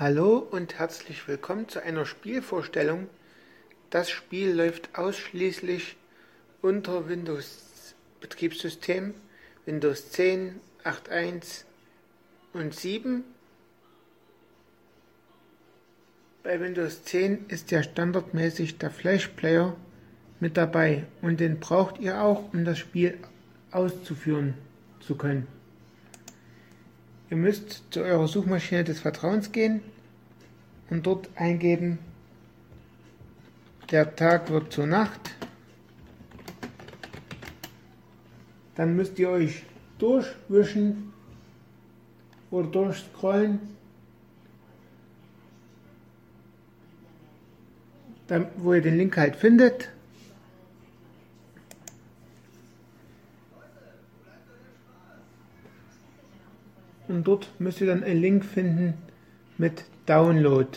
Hallo und herzlich willkommen zu einer Spielvorstellung. Das Spiel läuft ausschließlich unter Windows Betriebssystem, Windows 10, 8.1 und 7. Bei Windows 10 ist ja standardmäßig der Flash Player mit dabei und den braucht ihr auch, um das Spiel auszuführen zu können. Ihr müsst zu eurer Suchmaschine des Vertrauens gehen und dort eingeben, der Tag wird zur Nacht. Dann müsst ihr euch durchwischen oder durchscrollen, wo ihr den Link halt findet. Und dort müsst ihr dann einen Link finden mit Download.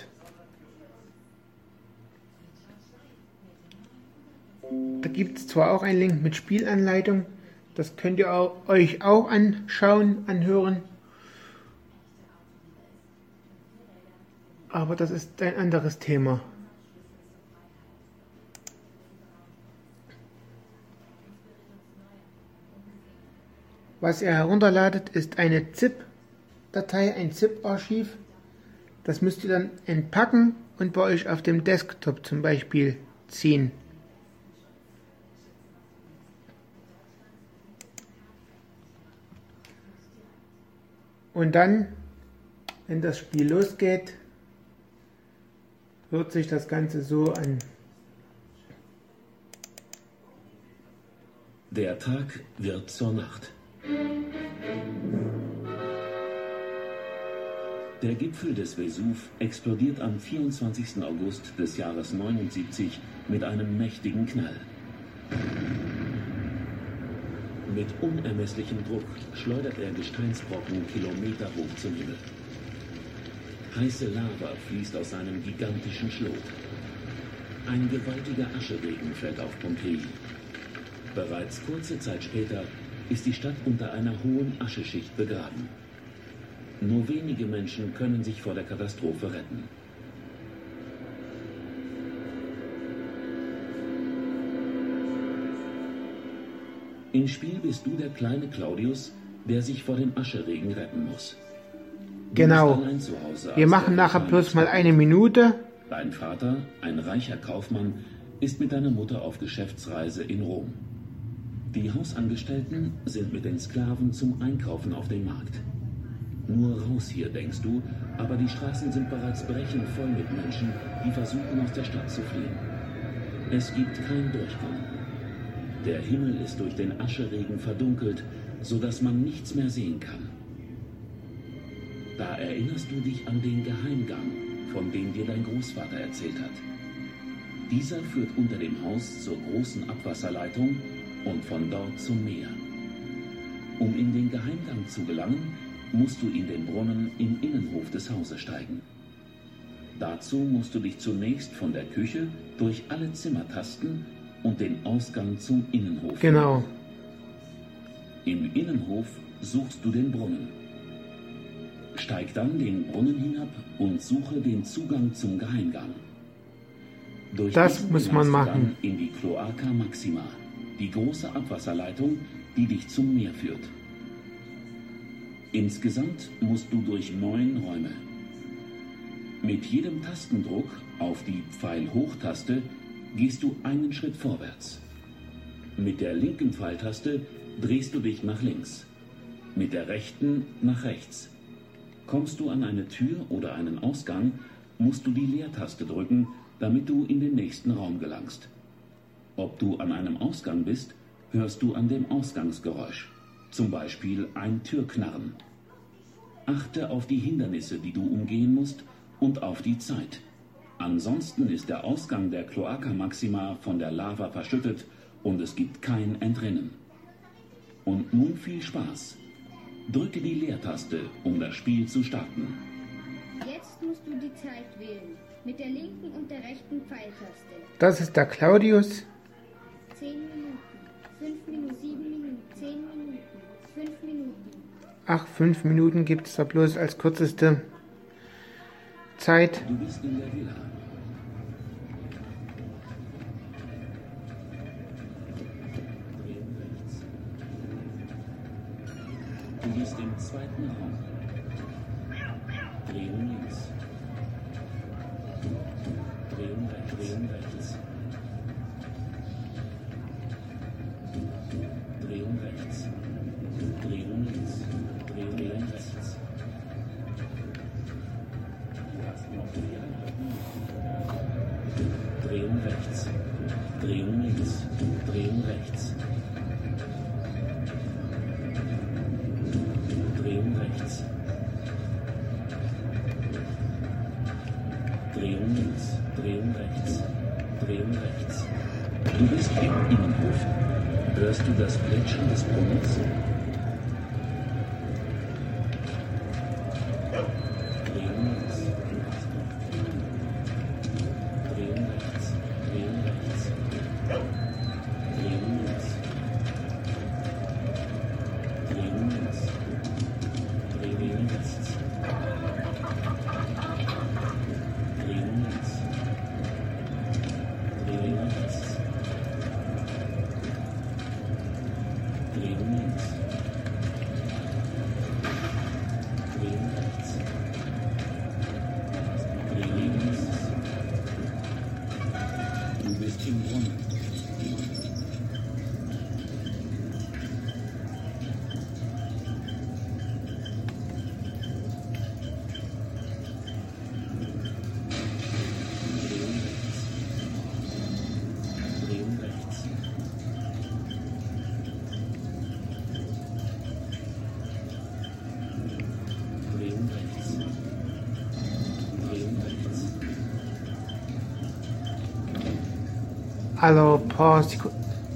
Da gibt es zwar auch einen Link mit Spielanleitung, das könnt ihr auch, euch auch anschauen, anhören. Aber das ist ein anderes Thema. Was ihr herunterladet, ist eine ZIP Datei, ein ZIP-Archiv. Das müsst ihr dann entpacken und bei euch auf dem Desktop zum Beispiel ziehen. Und dann, wenn das Spiel losgeht, hört sich das Ganze so an. Der Tag wird zur Nacht. Der Gipfel des Vesuv explodiert am 24. August des Jahres 79 mit einem mächtigen Knall. Mit unermesslichem Druck schleudert er Gesteinsbrocken kilometerhoch zum Himmel. Heiße Lava fließt aus seinem gigantischen Schlot. Ein gewaltiger Ascheregen fällt auf Pompeji. Bereits kurze Zeit später ist die Stadt unter einer hohen Ascheschicht begraben. Nur wenige Menschen können sich vor der Katastrophe retten. Im Spiel bist du der kleine Claudius, der sich vor dem Ascheregen retten muss. Du genau. Wir machen nachher bloß mal eine Minute. Dein Vater, ein reicher Kaufmann, ist mit deiner Mutter auf Geschäftsreise in Rom. Die Hausangestellten sind mit den Sklaven zum Einkaufen auf dem Markt. Nur raus hier, denkst du, aber die Straßen sind bereits brechend voll mit Menschen, die versuchen, aus der Stadt zu fliehen. Es gibt kein Durchkommen. Der Himmel ist durch den Ascheregen verdunkelt, so dass man nichts mehr sehen kann. Da erinnerst du dich an den Geheimgang, von dem dir dein Großvater erzählt hat. Dieser führt unter dem Haus zur großen Abwasserleitung und von dort zum Meer. Um in den Geheimgang zu gelangen, musst du in den Brunnen im Innenhof des Hauses steigen. Dazu musst du dich zunächst von der Küche durch alle Zimmer tasten und den Ausgang zum Innenhof. Genau. Im Innenhof suchst du den Brunnen. Steig dann den Brunnen hinab und suche den Zugang zum Geheimgang. Durch das muss man machen. in die Cloaca Maxima, die große Abwasserleitung, die dich zum Meer führt. Insgesamt musst du durch neun Räume. Mit jedem Tastendruck auf die Pfeil-Hoch-Taste gehst du einen Schritt vorwärts. Mit der linken Pfeiltaste drehst du dich nach links. Mit der rechten nach rechts. Kommst du an eine Tür oder einen Ausgang, musst du die Leertaste drücken, damit du in den nächsten Raum gelangst. Ob du an einem Ausgang bist, hörst du an dem Ausgangsgeräusch zum Beispiel ein Türknarren. Achte auf die Hindernisse, die du umgehen musst, und auf die Zeit. Ansonsten ist der Ausgang der Cloaca Maxima von der Lava verschüttet und es gibt kein Entrinnen. Und nun viel Spaß. Drücke die Leertaste, um das Spiel zu starten. Jetzt musst du die Zeit wählen. Mit der linken und der rechten Pfeiltaste. Das ist der Claudius. 10 Minuten, 5 Minuten, 7 Minuten, 10 Minuten. Ach, fünf Minuten gibt es da bloß als kürzeste Zeit. Du bist in der Villa. Du bist im zweiten Raum. Drehen links. Drehen rechts. Drehen rechts. Drehen rechts. Drehen links. Drehen rechts. Drehen rechts. Drehen links. Drehen rechts. Drehen rechts. Du bist im Innenhof. Hörst du das Plätschern des Brunnens? Drehen links. Drehen rechts. Drehen rechts. Drehen links. Drehen links. Drehen rechts. Drehen links. Drehen rechts. Drehen links. Drehen rechts. Drehen links. Du bist im Brunnen. Drehen rechts. Drehen rechts. Drehen rechts. Drehen rechts. Also paar Seku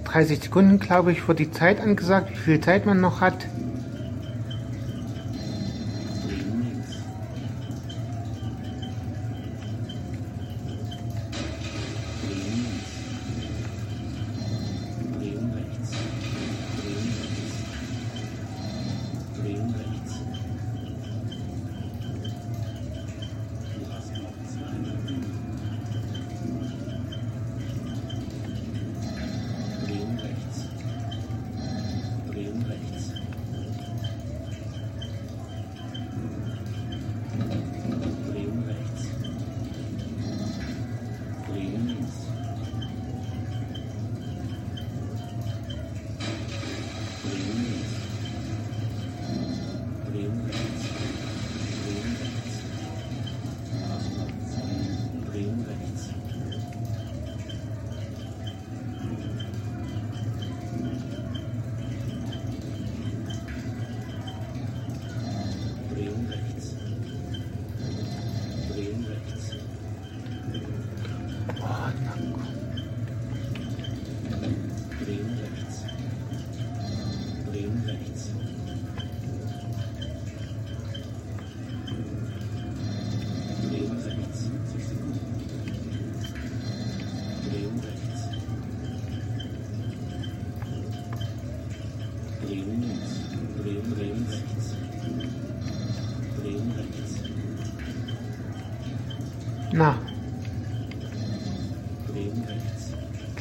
30 Sekunden, glaube ich, wird die Zeit angesagt, wie viel Zeit man noch hat.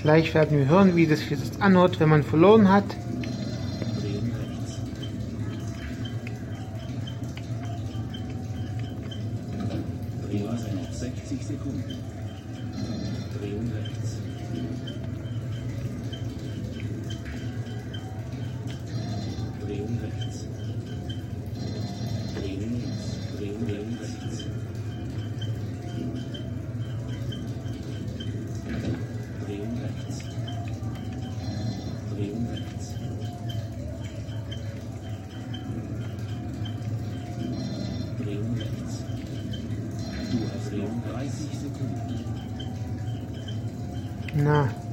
Gleich werden wir hören, wie das sich anhört, wenn man verloren hat. Drehen rechts. на.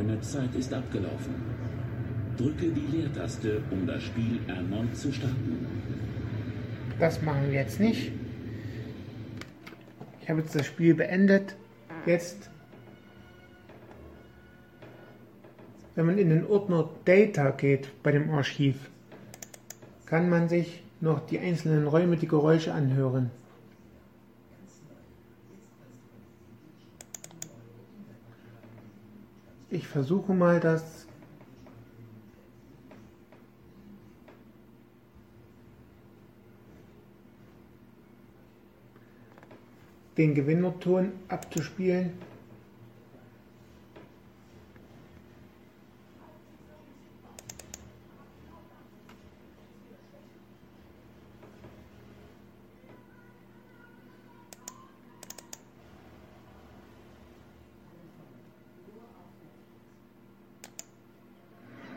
Deine Zeit ist abgelaufen. Drücke die Leertaste, um das Spiel erneut zu starten. Das machen wir jetzt nicht. Ich habe jetzt das Spiel beendet. Jetzt, wenn man in den Ordner Data geht bei dem Archiv, kann man sich noch die einzelnen Räume, die Geräusche anhören. Ich versuche mal das den Gewinnerton abzuspielen.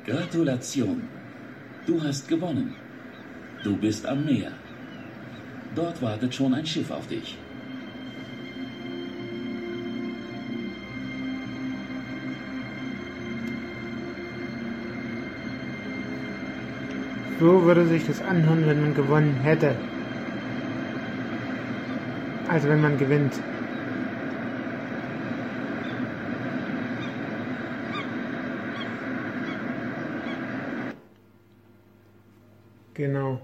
Gratulation. Du hast gewonnen. Du bist am Meer. Dort wartet schon ein Schiff auf dich. So würde sich das anhören, wenn man gewonnen hätte. Also wenn man gewinnt. Genau.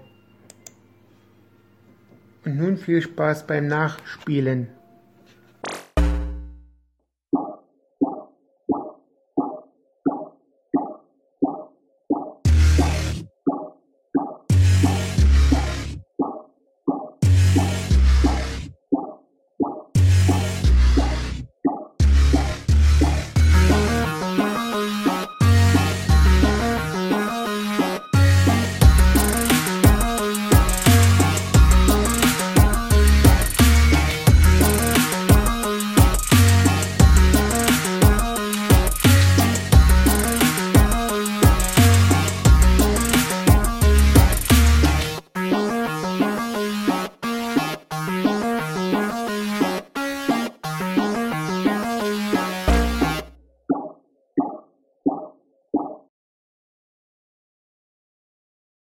Und nun viel Spaß beim Nachspielen.